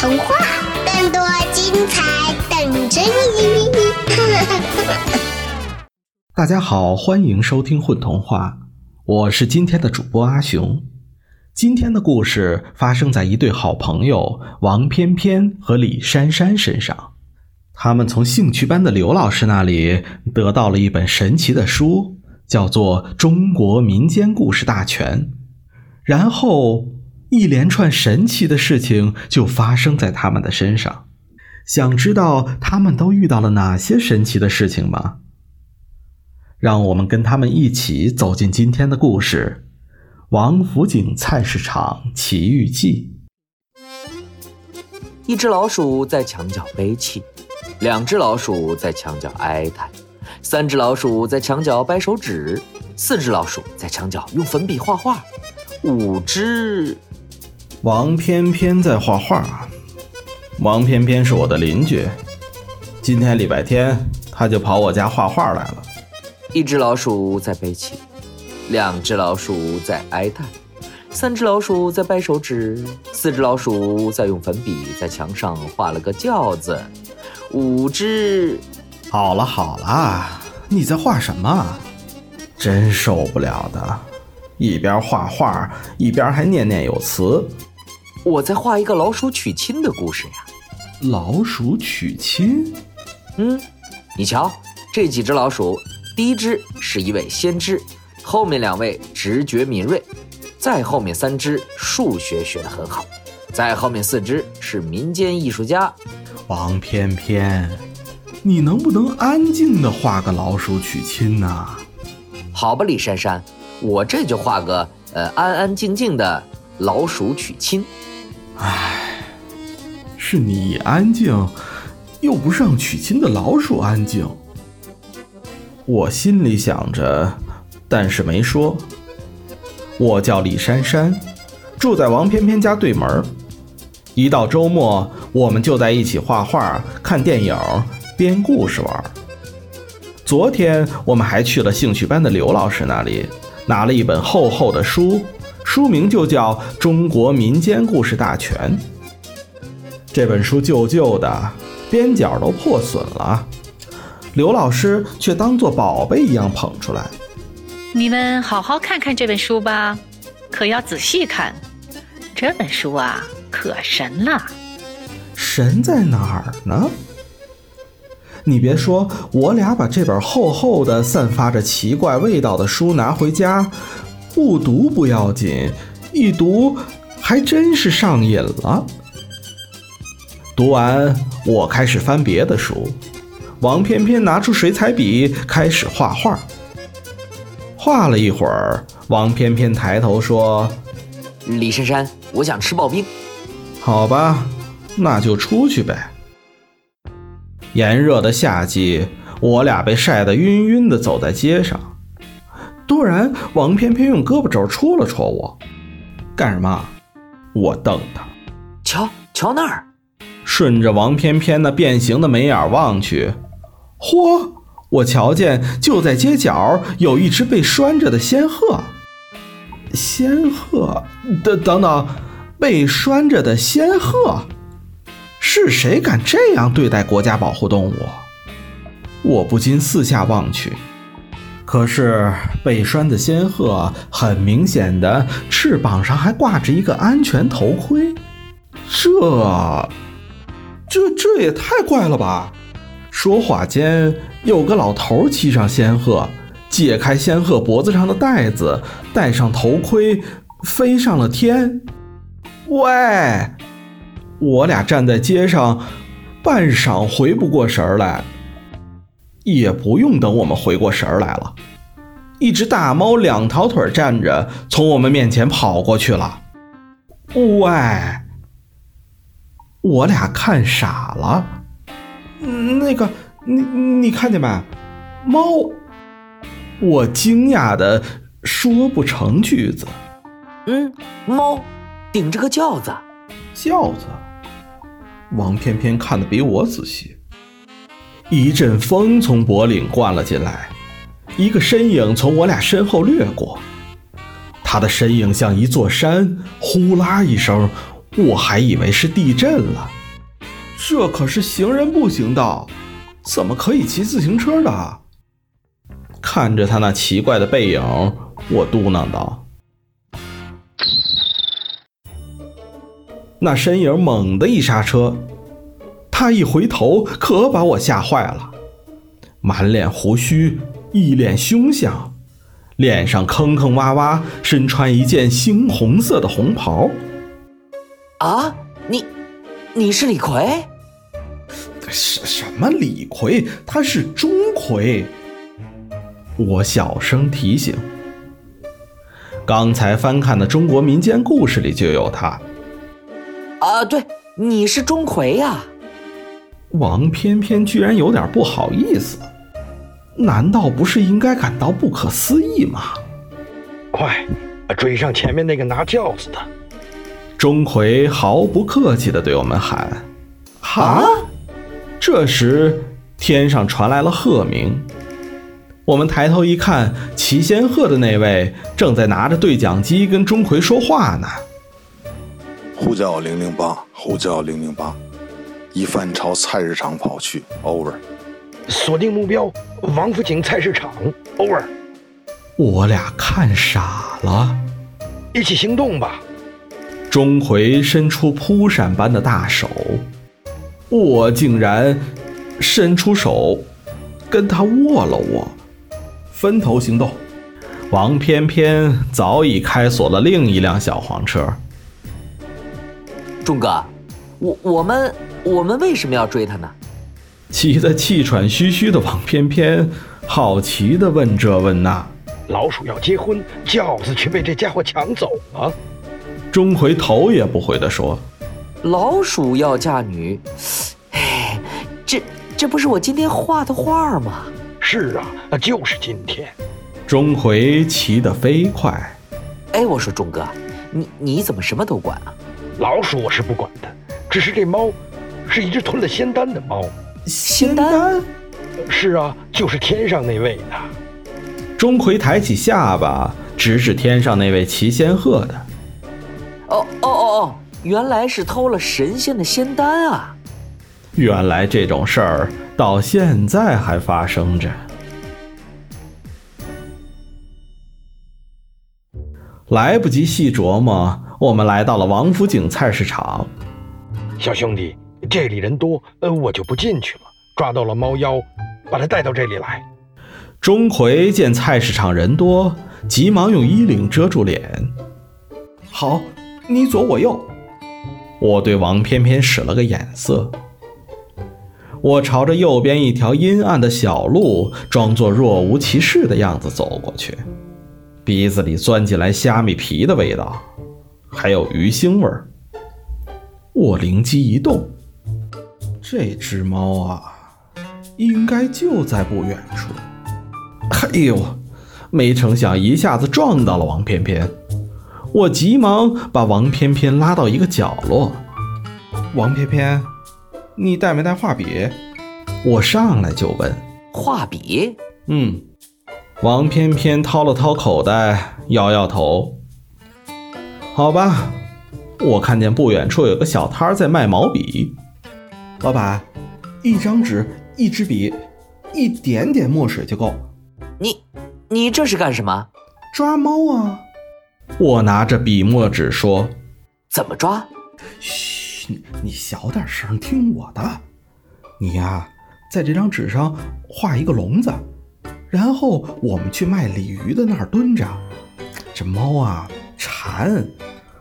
童话，更多精彩等着你！大家好，欢迎收听《混童话》，我是今天的主播阿雄。今天的故事发生在一对好朋友王翩翩和李珊珊身上。他们从兴趣班的刘老师那里得到了一本神奇的书，叫做《中国民间故事大全》，然后一连串神奇的事情就发生在他们的身上。想知道他们都遇到了哪些神奇的事情吗？让我们跟他们一起走进今天的故事。王府井菜市场奇遇记。一只老鼠在墙角悲泣，两只老鼠在墙角哀叹，三只老鼠在墙角掰手指，四只老鼠在墙角用粉笔画画，五只……王翩翩在画画。王翩翩是我的邻居，今天礼拜天，他就跑我家画画来了。一只老鼠在悲泣。两只老鼠在哀叹，三只老鼠在掰手指，四只老鼠在用粉笔在墙上画了个轿子，五只……好了好了，你在画什么？真受不了的，一边画画一边还念念有词。我在画一个老鼠娶亲的故事呀。老鼠娶亲？嗯，你瞧，这几只老鼠，第一只是一位先知。后面两位直觉敏锐，再后面三只数学学得很好，再后面四只是民间艺术家。王翩翩，你能不能安静的画个老鼠娶亲呢？好吧，李珊珊，我这就画个呃安安静静的老鼠娶亲。唉，是你安静，又不是让娶亲的老鼠安静。我心里想着。但是没说。我叫李珊珊，住在王翩翩家对门。一到周末，我们就在一起画画、看电影、编故事玩。昨天我们还去了兴趣班的刘老师那里，拿了一本厚厚的书，书名就叫《中国民间故事大全》。这本书旧旧的，边角都破损了，刘老师却当做宝贝一样捧出来。你们好好看看这本书吧，可要仔细看。这本书啊，可神了。神在哪儿呢？你别说，我俩把这本厚厚的、散发着奇怪味道的书拿回家，不读不要紧，一读还真是上瘾了。读完，我开始翻别的书，王翩翩拿出水彩笔开始画画。画了一会儿，王翩翩抬头说：“李珊珊，我想吃刨冰。”好吧，那就出去呗。炎热的夏季，我俩被晒得晕晕的，走在街上。突然，王翩翩用胳膊肘戳了戳我，干什么？我瞪他。瞧瞧那儿，顺着王翩翩那变形的眉眼望去，嚯！我瞧见，就在街角有一只被拴着的仙鹤。仙鹤，等等等，被拴着的仙鹤，是谁敢这样对待国家保护动物？我不禁四下望去，可是被拴的仙鹤很明显的翅膀上还挂着一个安全头盔，这，这这也太怪了吧！说话间，有个老头骑上仙鹤，解开仙鹤脖子上的带子，戴上头盔，飞上了天。喂，我俩站在街上，半晌回不过神来。也不用等我们回过神儿来了，一只大猫两条腿站着，从我们面前跑过去了。喂，我俩看傻了。那个，你你看见没？猫！我惊讶的说不成句子。嗯，猫顶着个轿子。轿子。王翩翩看得比我仔细。一阵风从脖领灌了进来，一个身影从我俩身后掠过。他的身影像一座山，呼啦一声，我还以为是地震了。这可是行人步行道，怎么可以骑自行车的？看着他那奇怪的背影，我嘟囔道。那身影猛地一刹车，他一回头，可把我吓坏了。满脸胡须，一脸凶相，脸上坑坑洼洼，身穿一件猩红色的红袍。啊，你，你是李逵？什什么李逵？他是钟馗。我小声提醒。刚才翻看的中国民间故事里就有他。啊，对，你是钟馗呀。王翩翩居然有点不好意思，难道不是应该感到不可思议吗？快，追上前面那个拿轿子的！钟馗毫不客气地对我们喊：“啊！”这时，天上传来了鹤鸣。我们抬头一看，骑仙鹤的那位正在拿着对讲机跟钟馗说话呢。呼叫零零八，呼叫零零八。一番朝菜市场跑去，over。锁定目标，王府井菜市场，over。我俩看傻了，一起行动吧！钟馗伸出扑闪般的大手，我竟然伸出手跟他握了握，分头行动。王翩翩早已开锁了另一辆小黄车。钟哥，我我们。我们为什么要追他呢？急得气喘吁吁的王翩翩好奇地问这问那。老鼠要结婚，轿子却被这家伙抢走了。钟馗头也不回地说：“老鼠要嫁女，哎，这这不是我今天画的画吗？”是啊，就是今天。钟馗骑得飞快。哎，我说钟哥，你你怎么什么都管啊？老鼠我是不管的，只是这猫。是一只吞了仙丹的猫，仙丹？是啊，就是天上那位的。钟馗抬起下巴，指指天上那位骑仙鹤的。哦哦哦哦，原来是偷了神仙的仙丹啊！原来这种事儿到现在还发生着。来不及细琢磨，我们来到了王府井菜市场。小兄弟。这里人多，呃，我就不进去了。抓到了猫妖，把他带到这里来。钟馗见菜市场人多，急忙用衣领遮住脸。好，你左我右。我对王翩翩使了个眼色。我朝着右边一条阴暗的小路，装作若无其事的样子走过去，鼻子里钻进来虾米皮的味道，还有鱼腥味儿。我灵机一动。这只猫啊，应该就在不远处。哎呦，没成想一下子撞到了王翩翩，我急忙把王翩翩拉到一个角落。王翩翩，你带没带画笔？我上来就问。画笔？嗯。王翩翩掏了掏口袋，摇摇头。好吧，我看见不远处有个小摊儿在卖毛笔。老板，一张纸，一支笔，一点点墨水就够。你，你这是干什么？抓猫啊！我拿着笔墨纸说：“怎么抓？”嘘，你小点声，听我的。你呀，在这张纸上画一个笼子，然后我们去卖鲤鱼的那儿蹲着。这猫啊，馋，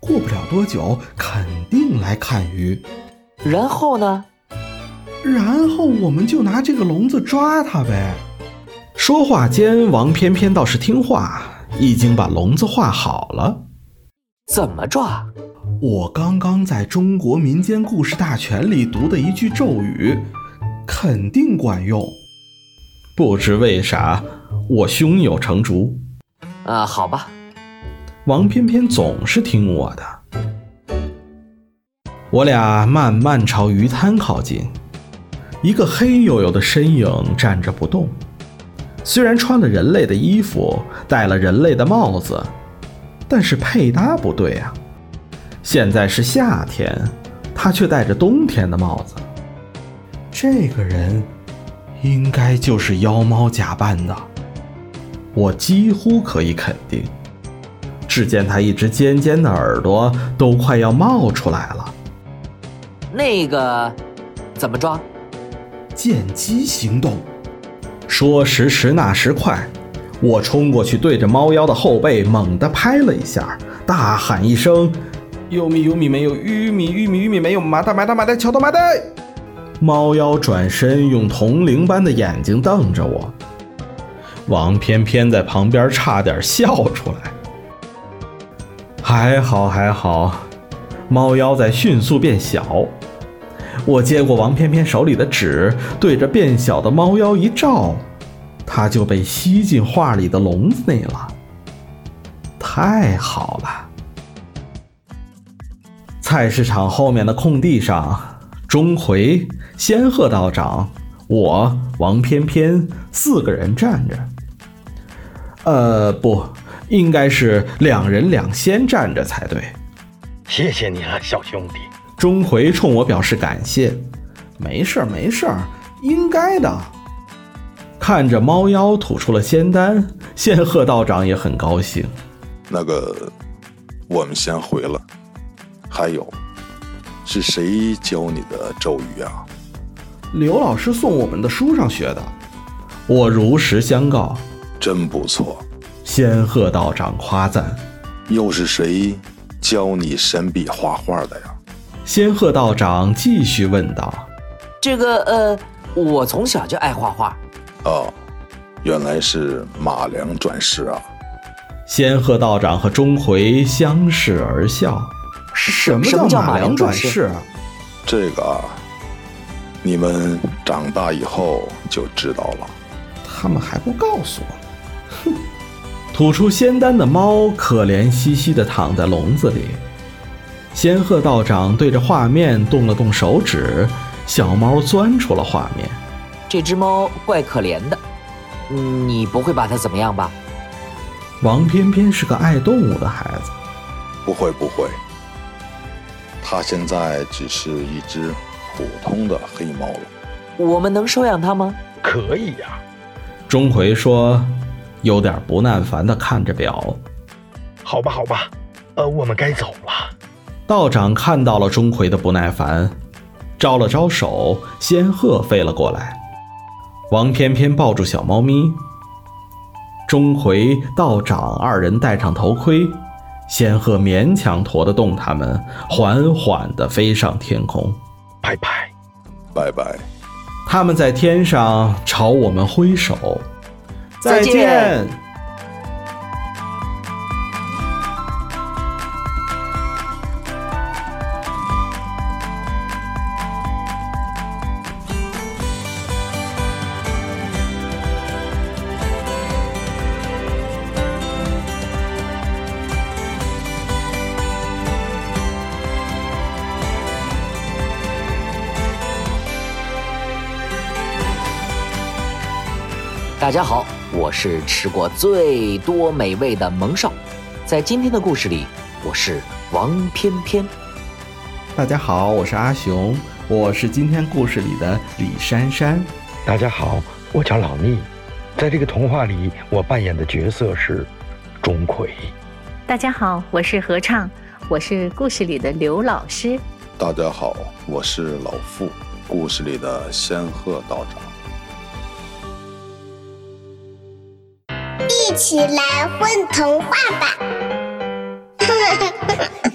过不了多久肯定来看鱼。然后呢？然后我们就拿这个笼子抓它呗。说话间，王翩翩倒是听话，已经把笼子画好了。怎么抓？我刚刚在中国民间故事大全里读的一句咒语，肯定管用。不知为啥，我胸有成竹。啊，好吧。王翩翩总是听我的。我俩慢慢朝鱼滩靠近。一个黑黝黝的身影站着不动，虽然穿了人类的衣服，戴了人类的帽子，但是配搭不对啊！现在是夏天，他却戴着冬天的帽子。这个人，应该就是妖猫假扮的。我几乎可以肯定。只见他一只尖尖的耳朵都快要冒出来了。那个，怎么抓？见机行动。说时迟，那时快，我冲过去，对着猫妖的后背猛地拍了一下，大喊一声：“有米有米没有玉米，玉米玉米没有麻袋麻袋麻袋敲到麻袋。”猫妖转身，用铜铃般的眼睛瞪着我。王翩翩在旁边差点笑出来。还好还好，猫妖在迅速变小。我接过王翩翩手里的纸，对着变小的猫妖一照，它就被吸进画里的笼子内了。太好了！菜市场后面的空地上，钟馗、仙鹤道长、我、王翩翩四个人站着。呃，不。应该是两人两仙站着才对。谢谢你了，小兄弟。钟馗冲我表示感谢。没事儿，没事儿，应该的。看着猫妖吐出了仙丹，仙鹤道长也很高兴。那个，我们先回了。还有，是谁教你的咒语啊？刘老师送我们的书上学的。我如实相告。真不错。仙鹤道长夸赞：“又是谁教你神笔画画的呀？”仙鹤道长继续问道：“这个呃，我从小就爱画画。”哦，原来是马良转世啊！仙鹤道长和钟馗相视而笑。什么叫马良转世？这个啊，你们长大以后就知道了。他们还不告诉我。哼！吐出仙丹的猫可怜兮兮地躺在笼子里。仙鹤道长对着画面动了动手指，小猫钻出了画面。这只猫怪可怜的，你不会把它怎么样吧？王翩翩是个爱动物的孩子，不会不会。它现在只是一只普通的黑猫了。我们能收养它吗？可以呀。钟馗说。有点不耐烦地看着表，好吧，好吧，呃，我们该走了。道长看到了钟馗的不耐烦，招了招手，仙鹤飞了过来。王翩翩抱住小猫咪，钟馗、道长二人戴上头盔，仙鹤勉强驮得动他们，缓缓地飞上天空。拜拜，拜拜。他们在天上朝我们挥手。再见。大家好。我是吃过最多美味的蒙少，在今天的故事里，我是王翩翩。大家好，我是阿雄，我是今天故事里的李珊珊。大家好，我叫老聂，在这个童话里，我扮演的角色是钟馗。大家好，我是合唱，我是故事里的刘老师。大家好，我是老傅，故事里的仙鹤道长。一起来混童话吧。